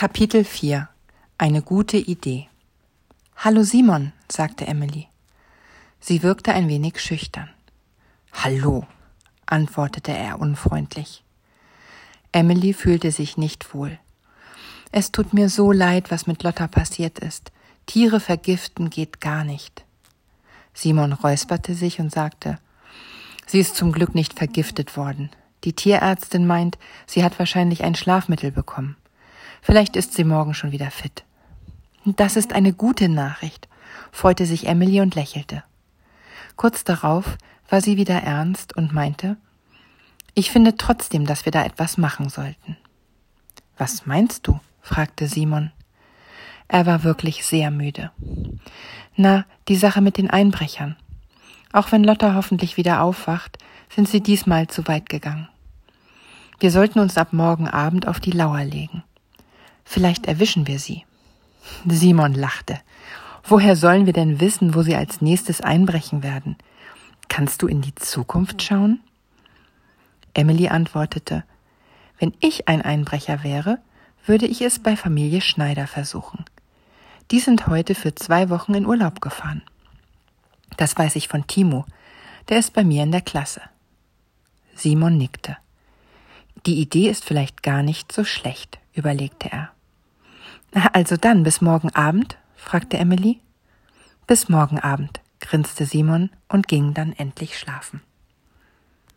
Kapitel 4 Eine gute Idee Hallo Simon, sagte Emily. Sie wirkte ein wenig schüchtern. Hallo, antwortete er unfreundlich. Emily fühlte sich nicht wohl. Es tut mir so leid, was mit Lotta passiert ist. Tiere vergiften geht gar nicht. Simon räusperte sich und sagte, Sie ist zum Glück nicht vergiftet worden. Die Tierärztin meint, sie hat wahrscheinlich ein Schlafmittel bekommen. Vielleicht ist sie morgen schon wieder fit. Das ist eine gute Nachricht, freute sich Emily und lächelte. Kurz darauf war sie wieder ernst und meinte, ich finde trotzdem, dass wir da etwas machen sollten. Was meinst du? fragte Simon. Er war wirklich sehr müde. Na, die Sache mit den Einbrechern. Auch wenn Lotta hoffentlich wieder aufwacht, sind sie diesmal zu weit gegangen. Wir sollten uns ab morgen Abend auf die Lauer legen. Vielleicht erwischen wir sie. Simon lachte. Woher sollen wir denn wissen, wo sie als nächstes einbrechen werden? Kannst du in die Zukunft schauen? Emily antwortete, wenn ich ein Einbrecher wäre, würde ich es bei Familie Schneider versuchen. Die sind heute für zwei Wochen in Urlaub gefahren. Das weiß ich von Timo. Der ist bei mir in der Klasse. Simon nickte. Die Idee ist vielleicht gar nicht so schlecht, überlegte er. Also dann, bis morgen Abend? fragte Emily. Bis morgen Abend, grinste Simon und ging dann endlich schlafen.